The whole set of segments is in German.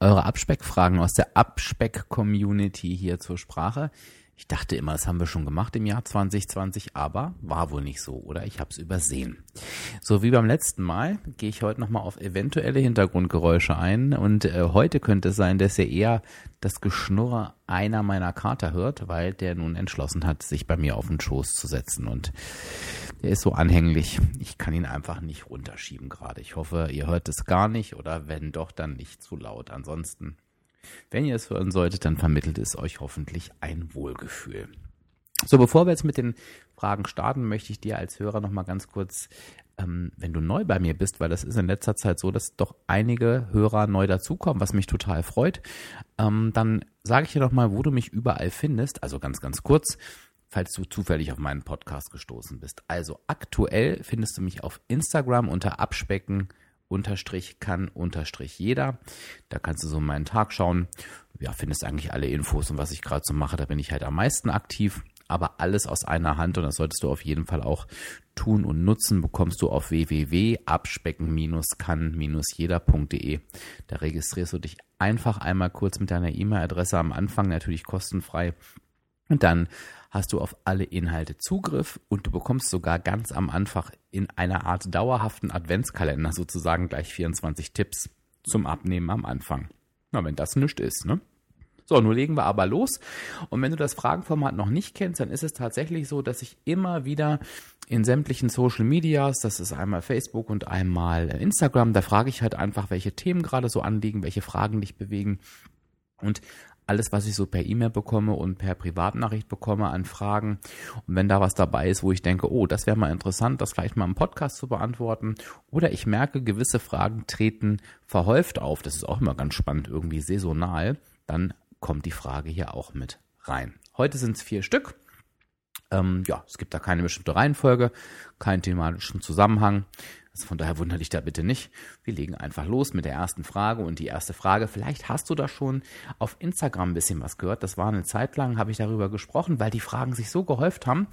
eure Abspeckfragen aus der Abspeck-Community hier zur Sprache. Ich dachte immer, das haben wir schon gemacht im Jahr 2020, aber war wohl nicht so oder ich habe es übersehen. So wie beim letzten Mal gehe ich heute nochmal auf eventuelle Hintergrundgeräusche ein und äh, heute könnte es sein, dass ihr eher das Geschnurre einer meiner Kater hört, weil der nun entschlossen hat, sich bei mir auf den Schoß zu setzen und der ist so anhänglich. Ich kann ihn einfach nicht runterschieben gerade. Ich hoffe, ihr hört es gar nicht oder wenn doch, dann nicht zu laut. Ansonsten wenn ihr es hören solltet, dann vermittelt es euch hoffentlich ein Wohlgefühl. So, bevor wir jetzt mit den Fragen starten, möchte ich dir als Hörer nochmal ganz kurz, ähm, wenn du neu bei mir bist, weil das ist in letzter Zeit so, dass doch einige Hörer neu dazukommen, was mich total freut, ähm, dann sage ich dir nochmal, wo du mich überall findest. Also ganz, ganz kurz, falls du zufällig auf meinen Podcast gestoßen bist. Also aktuell findest du mich auf Instagram unter Abspecken unterstrich kann unterstrich jeder. Da kannst du so meinen Tag schauen. Ja, findest eigentlich alle Infos und was ich gerade so mache. Da bin ich halt am meisten aktiv. Aber alles aus einer Hand und das solltest du auf jeden Fall auch tun und nutzen, bekommst du auf www.abspecken-kann-jeder.de. Da registrierst du dich einfach einmal kurz mit deiner E-Mail-Adresse am Anfang, natürlich kostenfrei. Und dann hast du auf alle Inhalte Zugriff und du bekommst sogar ganz am Anfang in einer Art dauerhaften Adventskalender sozusagen gleich 24 Tipps zum Abnehmen am Anfang. Na, wenn das nichts ist, ne? So, nun legen wir aber los. Und wenn du das Fragenformat noch nicht kennst, dann ist es tatsächlich so, dass ich immer wieder in sämtlichen Social Medias, das ist einmal Facebook und einmal Instagram, da frage ich halt einfach, welche Themen gerade so anliegen, welche Fragen dich bewegen. Und alles, was ich so per E-Mail bekomme und per Privatnachricht bekomme an Fragen. Und wenn da was dabei ist, wo ich denke, oh, das wäre mal interessant, das vielleicht mal im Podcast zu beantworten. Oder ich merke, gewisse Fragen treten verhäuft auf. Das ist auch immer ganz spannend, irgendwie saisonal. Dann kommt die Frage hier auch mit rein. Heute sind es vier Stück. Ähm, ja, es gibt da keine bestimmte Reihenfolge, keinen thematischen Zusammenhang. Also von daher wundere dich da bitte nicht. Wir legen einfach los mit der ersten Frage. Und die erste Frage, vielleicht hast du da schon auf Instagram ein bisschen was gehört. Das war eine Zeit lang, habe ich darüber gesprochen, weil die Fragen sich so gehäuft haben.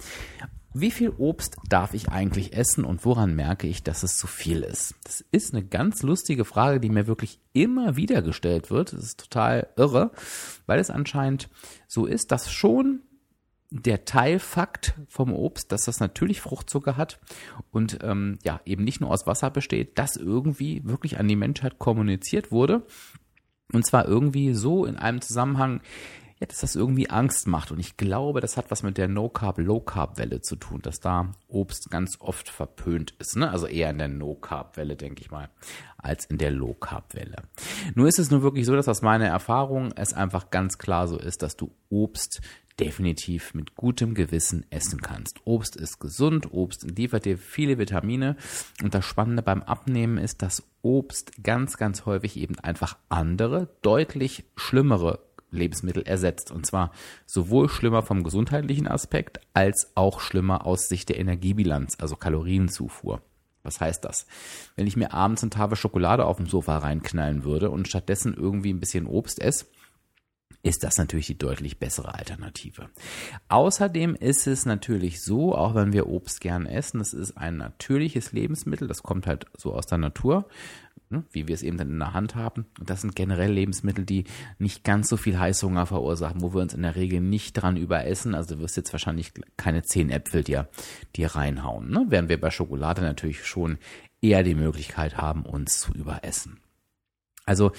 Wie viel Obst darf ich eigentlich essen und woran merke ich, dass es zu viel ist? Das ist eine ganz lustige Frage, die mir wirklich immer wieder gestellt wird. Das ist total irre, weil es anscheinend so ist, dass schon der Teilfakt vom Obst, dass das natürlich Fruchtzucker hat und ähm, ja eben nicht nur aus Wasser besteht, das irgendwie wirklich an die Menschheit kommuniziert wurde und zwar irgendwie so in einem Zusammenhang, ja, dass das irgendwie Angst macht und ich glaube, das hat was mit der No Carb Low Carb Welle zu tun, dass da Obst ganz oft verpönt ist, ne? Also eher in der No Carb Welle, denke ich mal, als in der Low Carb Welle. Nur ist es nur wirklich so, dass aus meiner Erfahrung es einfach ganz klar so ist, dass du Obst definitiv mit gutem Gewissen essen kannst. Obst ist gesund, Obst liefert dir viele Vitamine und das Spannende beim Abnehmen ist, dass Obst ganz, ganz häufig eben einfach andere, deutlich schlimmere Lebensmittel ersetzt. Und zwar sowohl schlimmer vom gesundheitlichen Aspekt als auch schlimmer aus Sicht der Energiebilanz, also Kalorienzufuhr. Was heißt das? Wenn ich mir abends eine Tafel Schokolade auf dem Sofa reinknallen würde und stattdessen irgendwie ein bisschen Obst esse, ist das natürlich die deutlich bessere Alternative. Außerdem ist es natürlich so, auch wenn wir Obst gern essen, es ist ein natürliches Lebensmittel, das kommt halt so aus der Natur, ne, wie wir es eben dann in der Hand haben. Und das sind generell Lebensmittel, die nicht ganz so viel Heißhunger verursachen, wo wir uns in der Regel nicht dran überessen. Also du wirst jetzt wahrscheinlich keine zehn Äpfel dir, dir reinhauen, ne? während wir bei Schokolade natürlich schon eher die Möglichkeit haben, uns zu überessen. Also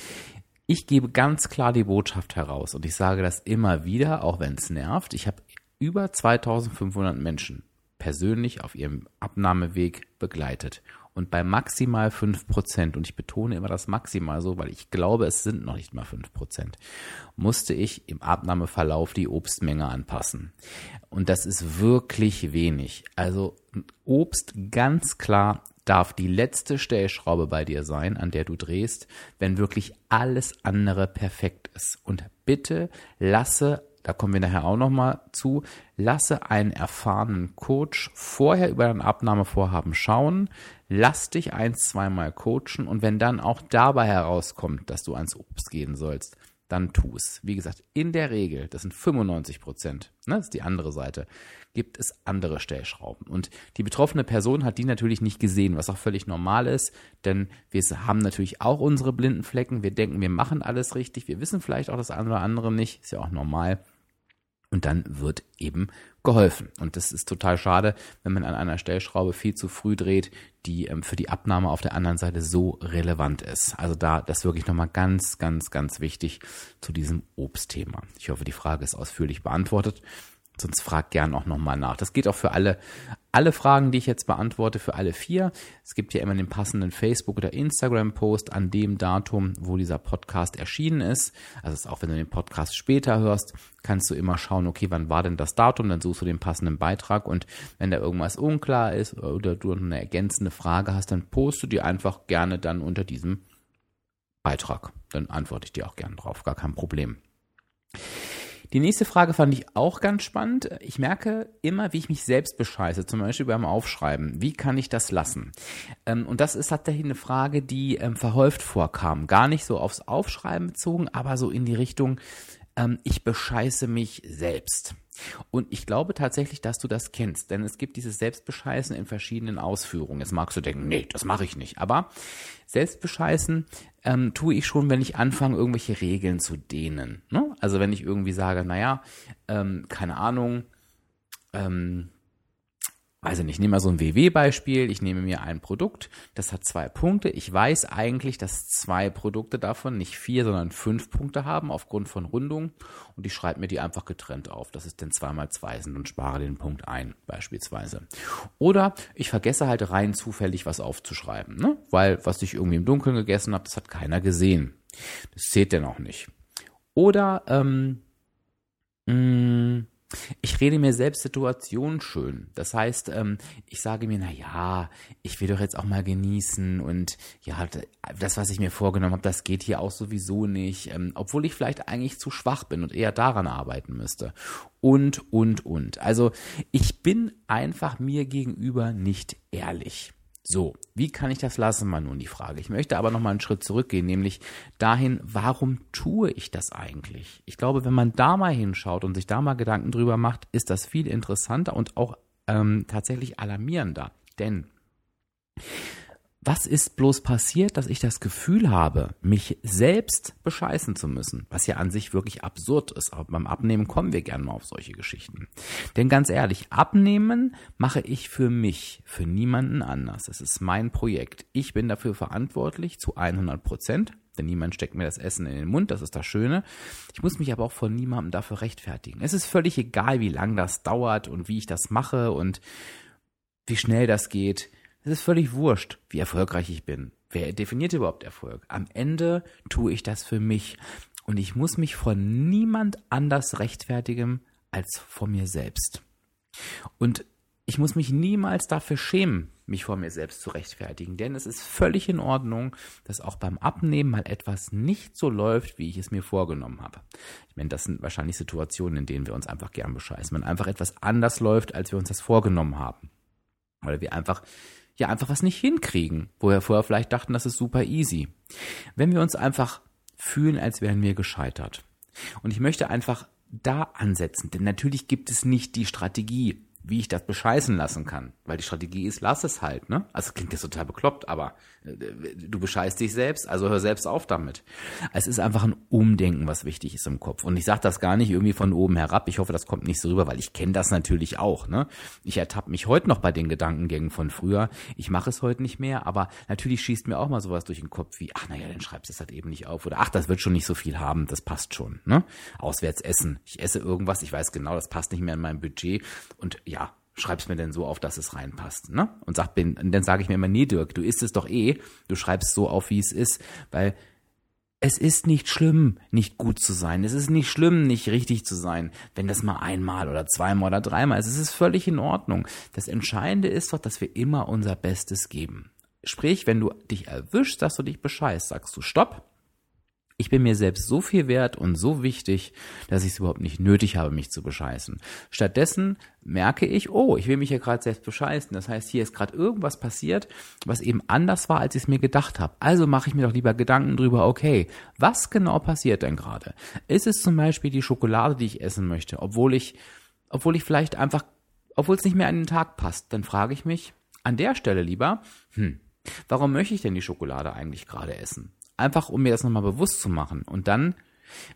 ich gebe ganz klar die Botschaft heraus und ich sage das immer wieder, auch wenn es nervt. Ich habe über 2500 Menschen persönlich auf ihrem Abnahmeweg begleitet und bei maximal 5%, und ich betone immer das maximal so, weil ich glaube, es sind noch nicht mal 5%, musste ich im Abnahmeverlauf die Obstmenge anpassen. Und das ist wirklich wenig. Also Obst ganz klar darf die letzte Stellschraube bei dir sein, an der du drehst, wenn wirklich alles andere perfekt ist. Und bitte lasse da kommen wir nachher auch nochmal zu, lasse einen erfahrenen Coach vorher über dein Abnahmevorhaben schauen, lass dich ein, zweimal coachen und wenn dann auch dabei herauskommt, dass du ans Obst gehen sollst, dann tu es. Wie gesagt, in der Regel, das sind 95 Prozent, ne, das ist die andere Seite, gibt es andere Stellschrauben. Und die betroffene Person hat die natürlich nicht gesehen, was auch völlig normal ist, denn wir haben natürlich auch unsere blinden Flecken. Wir denken, wir machen alles richtig. Wir wissen vielleicht auch das eine oder andere nicht, ist ja auch normal. Und dann wird eben geholfen. Und das ist total schade, wenn man an einer Stellschraube viel zu früh dreht, die ähm, für die Abnahme auf der anderen Seite so relevant ist. Also da, das ist wirklich nochmal ganz, ganz, ganz wichtig zu diesem Obstthema. Ich hoffe, die Frage ist ausführlich beantwortet. Sonst frag gern auch nochmal nach. Das geht auch für alle, alle Fragen, die ich jetzt beantworte, für alle vier. Es gibt ja immer den passenden Facebook- oder Instagram-Post an dem Datum, wo dieser Podcast erschienen ist. Also auch wenn du den Podcast später hörst, kannst du immer schauen, okay, wann war denn das Datum? Dann suchst du den passenden Beitrag und wenn da irgendwas unklar ist oder du eine ergänzende Frage hast, dann post du die einfach gerne dann unter diesem Beitrag. Dann antworte ich dir auch gerne drauf, gar kein Problem. Die nächste Frage fand ich auch ganz spannend. Ich merke immer, wie ich mich selbst bescheiße, zum Beispiel beim Aufschreiben. Wie kann ich das lassen? Ähm, und das ist tatsächlich eine Frage, die ähm, verhäuft vorkam. Gar nicht so aufs Aufschreiben bezogen, aber so in die Richtung, ähm, ich bescheiße mich selbst. Und ich glaube tatsächlich, dass du das kennst, denn es gibt dieses Selbstbescheißen in verschiedenen Ausführungen. Jetzt magst du denken, nee, das mache ich nicht. Aber Selbstbescheißen ähm, tue ich schon, wenn ich anfange, irgendwelche Regeln zu dehnen. Ne? Also wenn ich irgendwie sage, naja, ähm, keine Ahnung, ähm, weiß ich nehme mal so ein WW-Beispiel, ich nehme mir ein Produkt, das hat zwei Punkte. Ich weiß eigentlich, dass zwei Produkte davon nicht vier, sondern fünf Punkte haben aufgrund von Rundung und ich schreibe mir die einfach getrennt auf. Das ist denn zweimal zwei sind und spare den Punkt ein, beispielsweise. Oder ich vergesse halt rein zufällig was aufzuschreiben, ne? weil was ich irgendwie im Dunkeln gegessen habe, das hat keiner gesehen. Das zählt denn auch nicht. Oder ähm, mh, mm, ich rede mir selbst Situationen schön. Das heißt, ähm, ich sage mir, na ja, ich will doch jetzt auch mal genießen und ja, das, was ich mir vorgenommen habe, das geht hier auch sowieso nicht, ähm, obwohl ich vielleicht eigentlich zu schwach bin und eher daran arbeiten müsste. Und, und, und. Also ich bin einfach mir gegenüber nicht ehrlich. So, wie kann ich das lassen, mal nun die Frage. Ich möchte aber noch mal einen Schritt zurückgehen, nämlich dahin, warum tue ich das eigentlich? Ich glaube, wenn man da mal hinschaut und sich da mal Gedanken drüber macht, ist das viel interessanter und auch ähm, tatsächlich alarmierender. Denn was ist bloß passiert, dass ich das Gefühl habe, mich selbst bescheißen zu müssen? Was ja an sich wirklich absurd ist. Aber beim Abnehmen kommen wir gerne mal auf solche Geschichten. Denn ganz ehrlich, Abnehmen mache ich für mich, für niemanden anders. Es ist mein Projekt. Ich bin dafür verantwortlich zu 100 Prozent. Denn niemand steckt mir das Essen in den Mund, das ist das Schöne. Ich muss mich aber auch von niemandem dafür rechtfertigen. Es ist völlig egal, wie lang das dauert und wie ich das mache und wie schnell das geht. Es ist völlig wurscht, wie erfolgreich ich bin. Wer definiert überhaupt Erfolg? Am Ende tue ich das für mich. Und ich muss mich von niemand anders rechtfertigen als vor mir selbst. Und ich muss mich niemals dafür schämen, mich vor mir selbst zu rechtfertigen, denn es ist völlig in Ordnung, dass auch beim Abnehmen mal etwas nicht so läuft, wie ich es mir vorgenommen habe. Ich meine, das sind wahrscheinlich Situationen, in denen wir uns einfach gern bescheißen, wenn einfach etwas anders läuft, als wir uns das vorgenommen haben. Oder wir einfach ja einfach was nicht hinkriegen, wo wir vorher vielleicht dachten, das ist super easy. Wenn wir uns einfach fühlen, als wären wir gescheitert. Und ich möchte einfach da ansetzen, denn natürlich gibt es nicht die Strategie, wie ich das bescheißen lassen kann. Weil die Strategie ist, lass es halt, ne? Also klingt jetzt total bekloppt, aber äh, du bescheißt dich selbst, also hör selbst auf damit. Es ist einfach ein Umdenken, was wichtig ist im Kopf. Und ich sage das gar nicht irgendwie von oben herab. Ich hoffe, das kommt nicht so rüber, weil ich kenne das natürlich auch, ne? Ich ertappe mich heute noch bei den Gedankengängen von früher. Ich mache es heute nicht mehr, aber natürlich schießt mir auch mal sowas durch den Kopf wie, ach naja, dann schreibst du es halt eben nicht auf. Oder ach, das wird schon nicht so viel haben, das passt schon, ne? Auswärts essen. Ich esse irgendwas, ich weiß genau, das passt nicht mehr in mein Budget. Und ja, schreib's mir denn so auf, dass es reinpasst, ne? Und sag, bin, dann sage ich mir immer, nee, Dirk, du isst es doch eh, du schreibst so auf, wie es ist, weil es ist nicht schlimm, nicht gut zu sein. Es ist nicht schlimm, nicht richtig zu sein, wenn das mal einmal oder zweimal oder dreimal ist. Es ist völlig in Ordnung. Das Entscheidende ist doch, dass wir immer unser Bestes geben. Sprich, wenn du dich erwischst, dass du dich bescheißt, sagst du Stopp. Ich bin mir selbst so viel wert und so wichtig, dass ich es überhaupt nicht nötig habe, mich zu bescheißen. Stattdessen merke ich, oh, ich will mich ja gerade selbst bescheißen. Das heißt, hier ist gerade irgendwas passiert, was eben anders war, als ich es mir gedacht habe. Also mache ich mir doch lieber Gedanken drüber, okay, was genau passiert denn gerade? Ist es zum Beispiel die Schokolade, die ich essen möchte, obwohl ich, obwohl ich vielleicht einfach, obwohl es nicht mehr an den Tag passt? Dann frage ich mich an der Stelle lieber, hm, warum möchte ich denn die Schokolade eigentlich gerade essen? Einfach um mir das nochmal bewusst zu machen. Und dann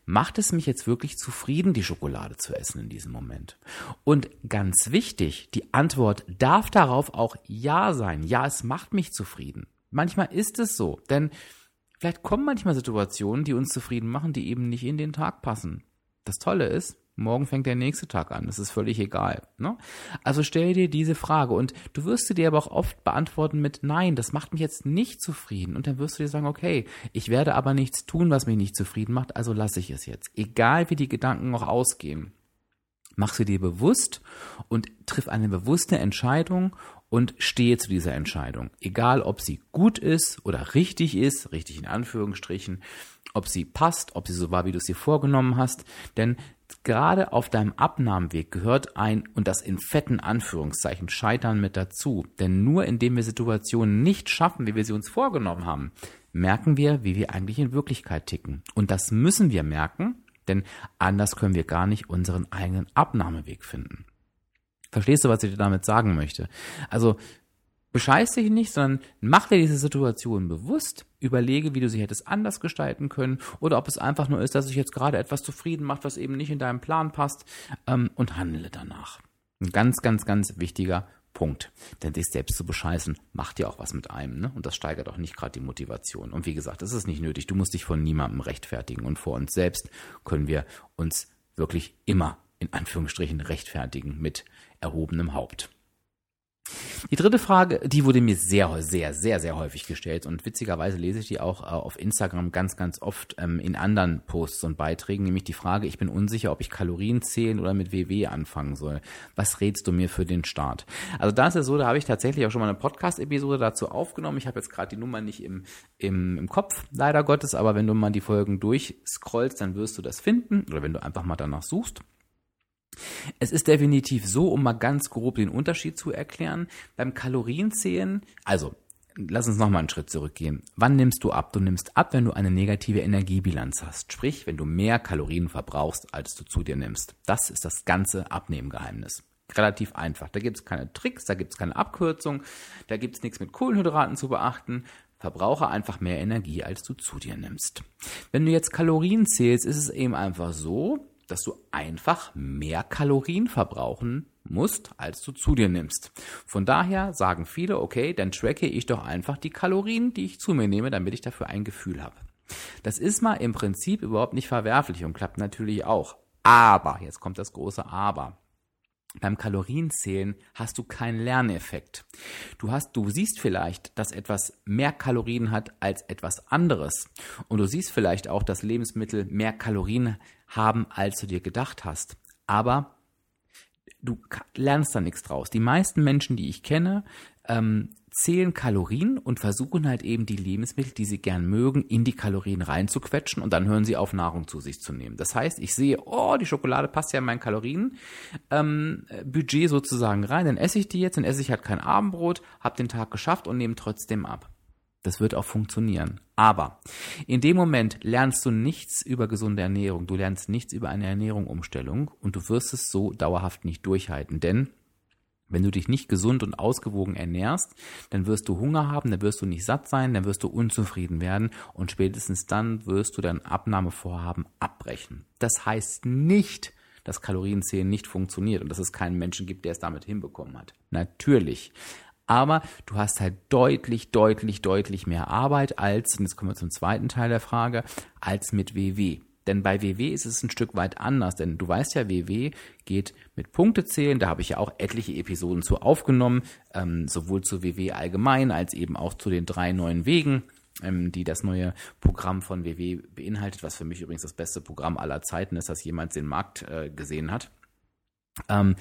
macht es mich jetzt wirklich zufrieden, die Schokolade zu essen in diesem Moment. Und ganz wichtig, die Antwort darf darauf auch Ja sein. Ja, es macht mich zufrieden. Manchmal ist es so, denn vielleicht kommen manchmal Situationen, die uns zufrieden machen, die eben nicht in den Tag passen. Das Tolle ist, Morgen fängt der nächste Tag an. Das ist völlig egal. Ne? Also stell dir diese Frage und du wirst sie dir aber auch oft beantworten mit Nein, das macht mich jetzt nicht zufrieden. Und dann wirst du dir sagen, okay, ich werde aber nichts tun, was mich nicht zufrieden macht, also lasse ich es jetzt. Egal wie die Gedanken noch ausgehen. Mach sie dir bewusst und triff eine bewusste Entscheidung und stehe zu dieser Entscheidung. Egal, ob sie gut ist oder richtig ist, richtig in Anführungsstrichen, ob sie passt, ob sie so war, wie du es dir vorgenommen hast. Denn gerade auf deinem Abnahmeweg gehört ein, und das in fetten Anführungszeichen, Scheitern mit dazu. Denn nur indem wir Situationen nicht schaffen, wie wir sie uns vorgenommen haben, merken wir, wie wir eigentlich in Wirklichkeit ticken. Und das müssen wir merken, denn anders können wir gar nicht unseren eigenen Abnahmeweg finden. Verstehst du, was ich dir damit sagen möchte? Also bescheiß dich nicht, sondern mach dir diese Situation bewusst, überlege, wie du sie hättest anders gestalten können oder ob es einfach nur ist, dass sich jetzt gerade etwas zufrieden macht, was eben nicht in deinem Plan passt ähm, und handle danach. Ein ganz, ganz, ganz wichtiger Punkt. Denn sich selbst zu bescheißen, macht ja auch was mit einem, ne? Und das steigert auch nicht gerade die Motivation. Und wie gesagt, das ist nicht nötig. Du musst dich von niemandem rechtfertigen. Und vor uns selbst können wir uns wirklich immer in Anführungsstrichen rechtfertigen mit erhobenem Haupt. Die dritte Frage, die wurde mir sehr, sehr, sehr, sehr häufig gestellt und witzigerweise lese ich die auch äh, auf Instagram ganz, ganz oft ähm, in anderen Posts und Beiträgen, nämlich die Frage, ich bin unsicher, ob ich Kalorien zählen oder mit WW anfangen soll. Was rätst du mir für den Start? Also da ist es so, da habe ich tatsächlich auch schon mal eine Podcast-Episode dazu aufgenommen. Ich habe jetzt gerade die Nummer nicht im, im, im Kopf, leider Gottes, aber wenn du mal die Folgen durchscrollst, dann wirst du das finden oder wenn du einfach mal danach suchst. Es ist definitiv so, um mal ganz grob den Unterschied zu erklären, beim Kalorienzählen, also lass uns nochmal einen Schritt zurückgehen. Wann nimmst du ab? Du nimmst ab, wenn du eine negative Energiebilanz hast. Sprich, wenn du mehr Kalorien verbrauchst, als du zu dir nimmst. Das ist das ganze Abnehmgeheimnis. Relativ einfach. Da gibt es keine Tricks, da gibt es keine Abkürzung, da gibt es nichts mit Kohlenhydraten zu beachten. Verbrauche einfach mehr Energie, als du zu dir nimmst. Wenn du jetzt Kalorien zählst, ist es eben einfach so, dass du einfach mehr Kalorien verbrauchen musst, als du zu dir nimmst. Von daher sagen viele, okay, dann tracke ich doch einfach die Kalorien, die ich zu mir nehme, damit ich dafür ein Gefühl habe. Das ist mal im Prinzip überhaupt nicht verwerflich und klappt natürlich auch. Aber, jetzt kommt das große Aber. Beim Kalorienzählen hast du keinen Lerneffekt. Du hast, du siehst vielleicht, dass etwas mehr Kalorien hat als etwas anderes. Und du siehst vielleicht auch, dass Lebensmittel mehr Kalorien haben, als du dir gedacht hast. Aber du lernst da nichts draus. Die meisten Menschen, die ich kenne, ähm, zählen Kalorien und versuchen halt eben die Lebensmittel, die sie gern mögen, in die Kalorien reinzuquetschen und dann hören sie auf, Nahrung zu sich zu nehmen. Das heißt, ich sehe, oh, die Schokolade passt ja in mein Kalorienbudget ähm, sozusagen rein, dann esse ich die jetzt, dann esse ich halt kein Abendbrot, habe den Tag geschafft und nehme trotzdem ab. Das wird auch funktionieren. Aber in dem Moment lernst du nichts über gesunde Ernährung, du lernst nichts über eine Ernährungsumstellung und du wirst es so dauerhaft nicht durchhalten, denn wenn du dich nicht gesund und ausgewogen ernährst, dann wirst du Hunger haben, dann wirst du nicht satt sein, dann wirst du unzufrieden werden und spätestens dann wirst du dein Abnahmevorhaben abbrechen. Das heißt nicht, dass Kalorienzählen nicht funktioniert und dass es keinen Menschen gibt, der es damit hinbekommen hat. Natürlich. Aber du hast halt deutlich, deutlich, deutlich mehr Arbeit als, und jetzt kommen wir zum zweiten Teil der Frage, als mit WW. Denn bei WW ist es ein Stück weit anders, denn du weißt ja, WW geht mit Punktezählen, da habe ich ja auch etliche Episoden zu aufgenommen, ähm, sowohl zu WW allgemein als eben auch zu den drei neuen Wegen, ähm, die das neue Programm von WW beinhaltet, was für mich übrigens das beste Programm aller Zeiten ist, das jemals den Markt äh, gesehen hat. Ähm,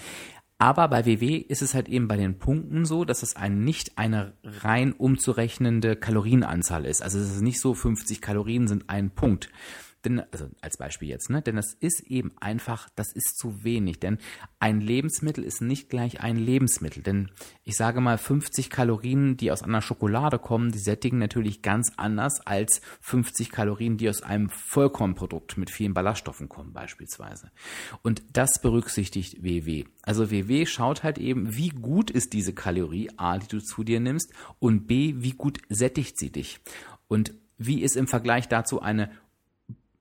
Aber bei WW ist es halt eben bei den Punkten so, dass es ein nicht eine rein umzurechnende Kalorienanzahl ist. Also es ist nicht so 50 Kalorien sind ein Punkt, denn, also als Beispiel jetzt, ne? Denn das ist eben einfach, das ist zu wenig. Denn ein Lebensmittel ist nicht gleich ein Lebensmittel. Denn ich sage mal, 50 Kalorien, die aus einer Schokolade kommen, die sättigen natürlich ganz anders als 50 Kalorien, die aus einem Vollkornprodukt mit vielen Ballaststoffen kommen, beispielsweise. Und das berücksichtigt WW. Also WW schaut halt eben, wie gut ist diese Kalorie A, die du zu dir nimmst, und B, wie gut sättigt sie dich. Und wie ist im Vergleich dazu eine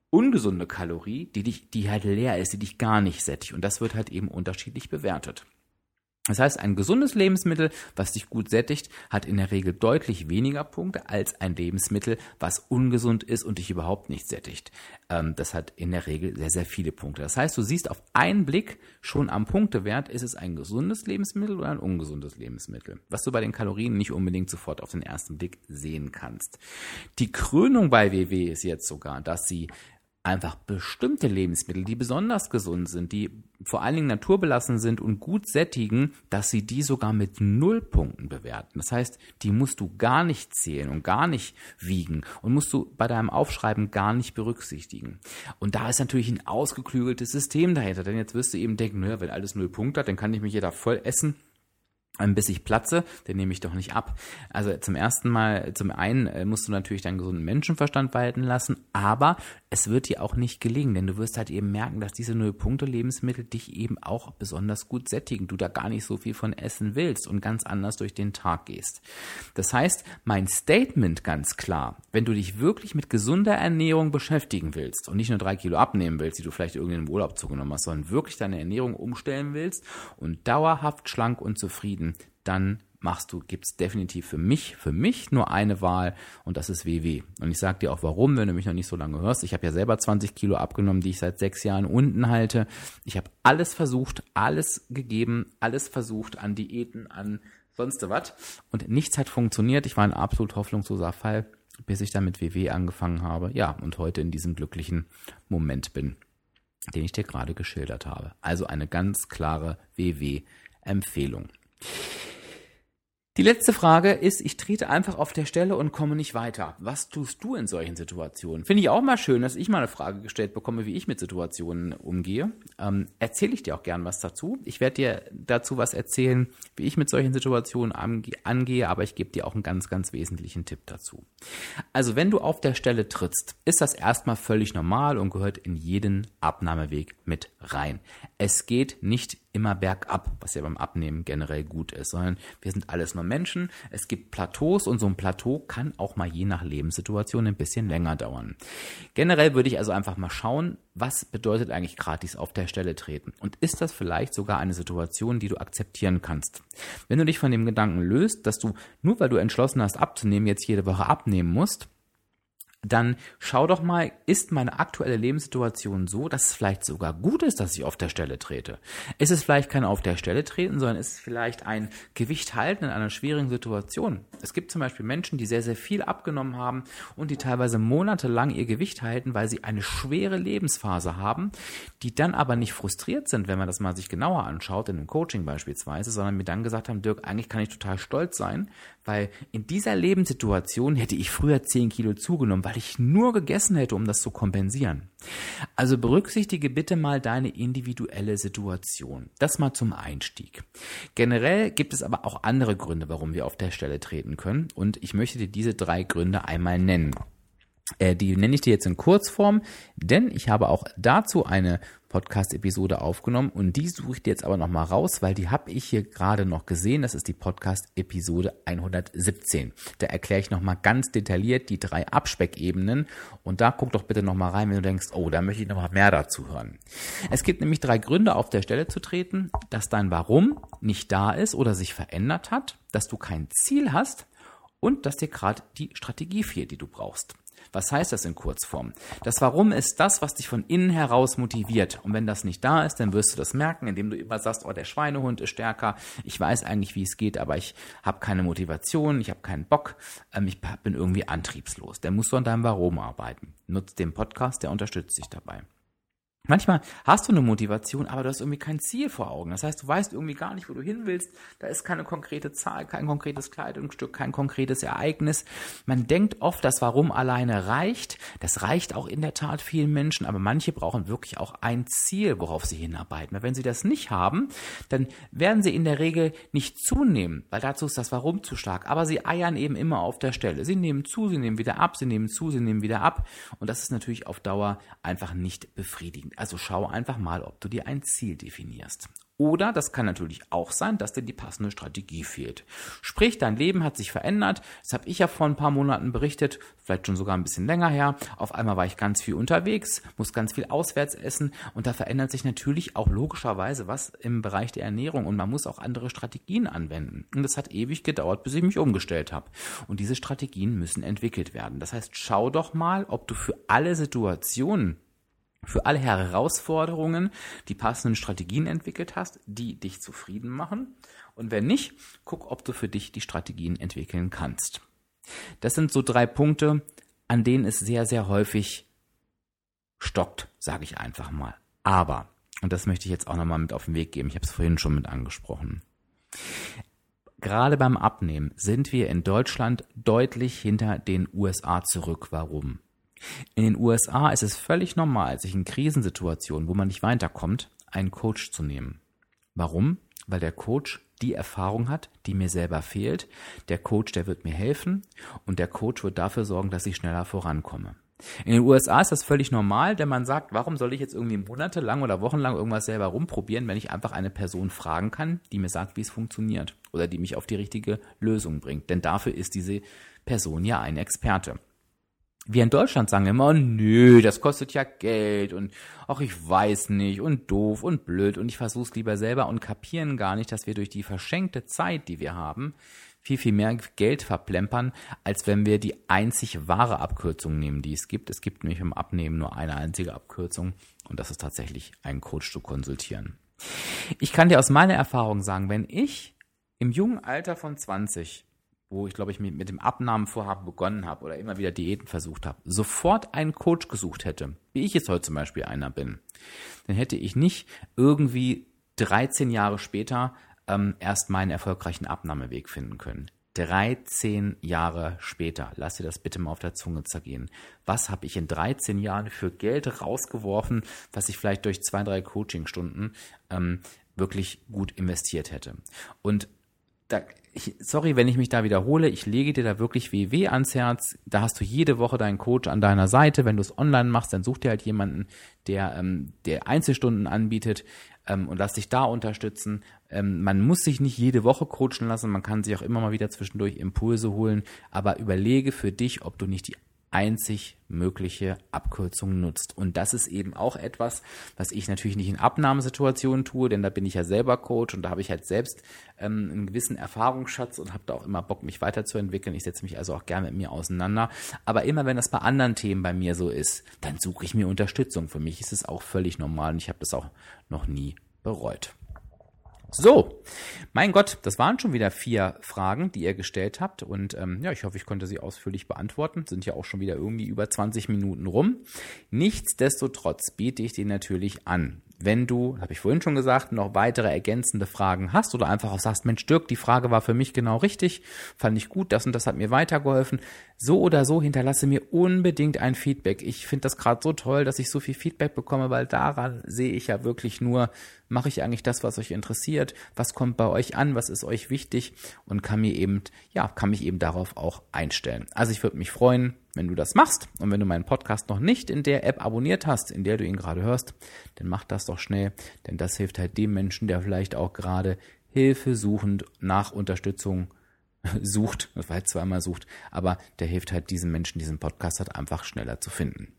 ungesunde Kalorie, die dich, die halt leer ist, die dich gar nicht sättigt. Und das wird halt eben unterschiedlich bewertet. Das heißt, ein gesundes Lebensmittel, was dich gut sättigt, hat in der Regel deutlich weniger Punkte als ein Lebensmittel, was ungesund ist und dich überhaupt nicht sättigt. Ähm, das hat in der Regel sehr, sehr viele Punkte. Das heißt, du siehst auf einen Blick schon am Punktewert, ist es ein gesundes Lebensmittel oder ein ungesundes Lebensmittel, was du bei den Kalorien nicht unbedingt sofort auf den ersten Blick sehen kannst. Die Krönung bei WW ist jetzt sogar, dass sie einfach bestimmte Lebensmittel, die besonders gesund sind, die vor allen Dingen naturbelassen sind und gut sättigen, dass sie die sogar mit Nullpunkten bewerten. Das heißt, die musst du gar nicht zählen und gar nicht wiegen und musst du bei deinem Aufschreiben gar nicht berücksichtigen. Und da ist natürlich ein ausgeklügeltes System dahinter, denn jetzt wirst du eben denken, naja, wenn alles null Punkte hat, dann kann ich mich jeder voll essen bis ich platze, den nehme ich doch nicht ab. Also zum ersten Mal, zum einen äh, musst du natürlich deinen gesunden Menschenverstand walten lassen, aber es wird dir auch nicht gelingen, denn du wirst halt eben merken, dass diese Null-Punkte-Lebensmittel dich eben auch besonders gut sättigen, du da gar nicht so viel von essen willst und ganz anders durch den Tag gehst. Das heißt, mein Statement ganz klar, wenn du dich wirklich mit gesunder Ernährung beschäftigen willst und nicht nur drei Kilo abnehmen willst, die du vielleicht irgendwie im Urlaub zugenommen hast, sondern wirklich deine Ernährung umstellen willst und dauerhaft schlank und zufrieden, dann machst du, gibt's definitiv für mich, für mich nur eine Wahl und das ist WW. Und ich sag dir auch warum, wenn du mich noch nicht so lange hörst. Ich habe ja selber 20 Kilo abgenommen, die ich seit sechs Jahren unten halte. Ich habe alles versucht, alles gegeben, alles versucht an Diäten, an sonst was und nichts hat funktioniert. Ich war ein absolut hoffnungsloser Fall, bis ich dann mit WW angefangen habe. Ja, und heute in diesem glücklichen Moment bin, den ich dir gerade geschildert habe. Also eine ganz klare WW-Empfehlung. Die letzte Frage ist, ich trete einfach auf der Stelle und komme nicht weiter. Was tust du in solchen Situationen? Finde ich auch mal schön, dass ich mal eine Frage gestellt bekomme, wie ich mit Situationen umgehe. Ähm, Erzähle ich dir auch gern was dazu. Ich werde dir dazu was erzählen, wie ich mit solchen Situationen angehe, aber ich gebe dir auch einen ganz, ganz wesentlichen Tipp dazu. Also wenn du auf der Stelle trittst, ist das erstmal völlig normal und gehört in jeden Abnahmeweg mit rein. Es geht nicht immer bergab, was ja beim Abnehmen generell gut ist, sondern wir sind alles nur Menschen. Es gibt Plateaus und so ein Plateau kann auch mal je nach Lebenssituation ein bisschen länger dauern. Generell würde ich also einfach mal schauen, was bedeutet eigentlich gratis auf der Stelle treten? Und ist das vielleicht sogar eine Situation, die du akzeptieren kannst? Wenn du dich von dem Gedanken löst, dass du nur weil du entschlossen hast abzunehmen, jetzt jede Woche abnehmen musst, dann schau doch mal, ist meine aktuelle Lebenssituation so, dass es vielleicht sogar gut ist, dass ich auf der Stelle trete? Ist es vielleicht kein auf der Stelle treten, sondern ist es vielleicht ein Gewicht halten in einer schwierigen Situation? Es gibt zum Beispiel Menschen, die sehr, sehr viel abgenommen haben und die teilweise monatelang ihr Gewicht halten, weil sie eine schwere Lebensphase haben, die dann aber nicht frustriert sind, wenn man das mal sich genauer anschaut, in einem Coaching beispielsweise, sondern mir dann gesagt haben, Dirk, eigentlich kann ich total stolz sein, weil in dieser Lebenssituation hätte ich früher 10 Kilo zugenommen, weil ich nur gegessen hätte, um das zu kompensieren. Also berücksichtige bitte mal deine individuelle Situation. Das mal zum Einstieg. Generell gibt es aber auch andere Gründe, warum wir auf der Stelle treten können. Und ich möchte dir diese drei Gründe einmal nennen. Äh, die nenne ich dir jetzt in Kurzform, denn ich habe auch dazu eine Podcast-Episode aufgenommen und die suche ich dir jetzt aber nochmal raus, weil die habe ich hier gerade noch gesehen. Das ist die Podcast-Episode 117. Da erkläre ich nochmal ganz detailliert die drei Abspeckebenen und da guck doch bitte nochmal rein, wenn du denkst, oh, da möchte ich nochmal mehr dazu hören. Es gibt nämlich drei Gründe, auf der Stelle zu treten, dass dein Warum nicht da ist oder sich verändert hat, dass du kein Ziel hast und dass dir gerade die Strategie fehlt, die du brauchst. Was heißt das in Kurzform? Das Warum ist das, was dich von innen heraus motiviert. Und wenn das nicht da ist, dann wirst du das merken, indem du immer sagst, oh, der Schweinehund ist stärker, ich weiß eigentlich, wie es geht, aber ich habe keine Motivation, ich habe keinen Bock, ähm, ich bin irgendwie antriebslos. Dann musst du an deinem Warum arbeiten. Nutzt den Podcast, der unterstützt dich dabei. Manchmal hast du eine Motivation, aber du hast irgendwie kein Ziel vor Augen. Das heißt, du weißt irgendwie gar nicht, wo du hin willst. Da ist keine konkrete Zahl, kein konkretes Kleidungsstück, kein konkretes Ereignis. Man denkt oft, das Warum alleine reicht. Das reicht auch in der Tat vielen Menschen, aber manche brauchen wirklich auch ein Ziel, worauf sie hinarbeiten. Weil wenn sie das nicht haben, dann werden sie in der Regel nicht zunehmen, weil dazu ist das Warum zu stark. Aber sie eiern eben immer auf der Stelle. Sie nehmen zu, sie nehmen wieder ab, sie nehmen zu, sie nehmen wieder ab. Und das ist natürlich auf Dauer einfach nicht befriedigend. Also schau einfach mal, ob du dir ein Ziel definierst. Oder das kann natürlich auch sein, dass dir die passende Strategie fehlt. Sprich, dein Leben hat sich verändert. Das habe ich ja vor ein paar Monaten berichtet, vielleicht schon sogar ein bisschen länger her. Auf einmal war ich ganz viel unterwegs, muss ganz viel auswärts essen und da verändert sich natürlich auch logischerweise was im Bereich der Ernährung und man muss auch andere Strategien anwenden. Und es hat ewig gedauert, bis ich mich umgestellt habe. Und diese Strategien müssen entwickelt werden. Das heißt, schau doch mal, ob du für alle Situationen für alle Herausforderungen die passenden Strategien entwickelt hast, die dich zufrieden machen. Und wenn nicht, guck, ob du für dich die Strategien entwickeln kannst. Das sind so drei Punkte, an denen es sehr, sehr häufig stockt, sage ich einfach mal. Aber, und das möchte ich jetzt auch nochmal mit auf den Weg geben, ich habe es vorhin schon mit angesprochen. Gerade beim Abnehmen sind wir in Deutschland deutlich hinter den USA zurück. Warum? In den USA ist es völlig normal, sich in Krisensituationen, wo man nicht weiterkommt, einen Coach zu nehmen. Warum? Weil der Coach die Erfahrung hat, die mir selber fehlt. Der Coach, der wird mir helfen und der Coach wird dafür sorgen, dass ich schneller vorankomme. In den USA ist das völlig normal, denn man sagt, warum soll ich jetzt irgendwie monatelang oder wochenlang irgendwas selber rumprobieren, wenn ich einfach eine Person fragen kann, die mir sagt, wie es funktioniert oder die mich auf die richtige Lösung bringt. Denn dafür ist diese Person ja ein Experte wir in Deutschland sagen immer, nö, das kostet ja Geld und ach, ich weiß nicht und doof und blöd und ich versuch's lieber selber und kapieren gar nicht, dass wir durch die verschenkte Zeit, die wir haben, viel, viel mehr Geld verplempern, als wenn wir die einzig wahre Abkürzung nehmen, die es gibt. Es gibt nämlich im Abnehmen nur eine einzige Abkürzung und das ist tatsächlich einen Coach zu konsultieren. Ich kann dir aus meiner Erfahrung sagen, wenn ich im jungen Alter von 20 wo ich glaube ich mit, dem Abnahmenvorhaben begonnen habe oder immer wieder Diäten versucht habe, sofort einen Coach gesucht hätte, wie ich jetzt heute zum Beispiel einer bin, dann hätte ich nicht irgendwie 13 Jahre später ähm, erst meinen erfolgreichen Abnahmeweg finden können. 13 Jahre später, lass dir das bitte mal auf der Zunge zergehen. Was habe ich in 13 Jahren für Geld rausgeworfen, was ich vielleicht durch zwei, drei Coachingstunden ähm, wirklich gut investiert hätte? Und da, ich, sorry, wenn ich mich da wiederhole, ich lege dir da wirklich WW ans Herz. Da hast du jede Woche deinen Coach an deiner Seite. Wenn du es online machst, dann such dir halt jemanden, der, ähm, der Einzelstunden anbietet ähm, und lass dich da unterstützen. Ähm, man muss sich nicht jede Woche coachen lassen, man kann sich auch immer mal wieder zwischendurch Impulse holen, aber überlege für dich, ob du nicht die einzig mögliche Abkürzung nutzt. Und das ist eben auch etwas, was ich natürlich nicht in Abnahmesituationen tue, denn da bin ich ja selber Coach und da habe ich halt selbst ähm, einen gewissen Erfahrungsschatz und habe da auch immer Bock, mich weiterzuentwickeln. Ich setze mich also auch gerne mit mir auseinander. Aber immer wenn das bei anderen Themen bei mir so ist, dann suche ich mir Unterstützung. Für mich ist es auch völlig normal und ich habe das auch noch nie bereut. So, mein Gott, das waren schon wieder vier Fragen, die ihr gestellt habt. Und ähm, ja, ich hoffe, ich konnte sie ausführlich beantworten. Sind ja auch schon wieder irgendwie über 20 Minuten rum. Nichtsdestotrotz biete ich dir natürlich an, wenn du, habe ich vorhin schon gesagt, noch weitere ergänzende Fragen hast oder einfach auch sagst, Mensch, Dirk, die Frage war für mich genau richtig, fand ich gut, das und das hat mir weitergeholfen. So oder so hinterlasse mir unbedingt ein Feedback. Ich finde das gerade so toll, dass ich so viel Feedback bekomme, weil daran sehe ich ja wirklich nur, mache ich eigentlich das, was euch interessiert, was kommt bei euch an, was ist euch wichtig und kann mir eben, ja, kann mich eben darauf auch einstellen. Also ich würde mich freuen, wenn du das machst und wenn du meinen Podcast noch nicht in der App abonniert hast, in der du ihn gerade hörst, dann mach das doch schnell, denn das hilft halt dem Menschen, der vielleicht auch gerade Hilfe suchend nach Unterstützung sucht, das jetzt zweimal sucht, aber der hilft halt diesen Menschen, diesen Podcast hat einfach schneller zu finden.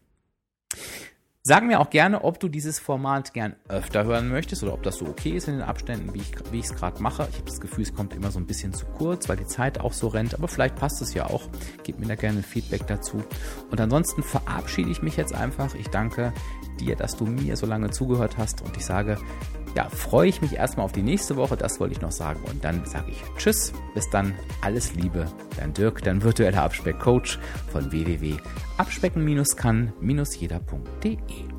Sag mir auch gerne, ob du dieses Format gern öfter hören möchtest oder ob das so okay ist in den Abständen, wie ich wie es gerade mache. Ich habe das Gefühl, es kommt immer so ein bisschen zu kurz, weil die Zeit auch so rennt, aber vielleicht passt es ja auch. Gib mir da gerne Feedback dazu. Und ansonsten verabschiede ich mich jetzt einfach. Ich danke dir, dass du mir so lange zugehört hast und ich sage, ja, freue ich mich erstmal auf die nächste Woche, das wollte ich noch sagen. Und dann sage ich Tschüss, bis dann, alles Liebe, dein Dirk, dein virtueller Abspeckcoach von www.abspecken-kann-jeder.de.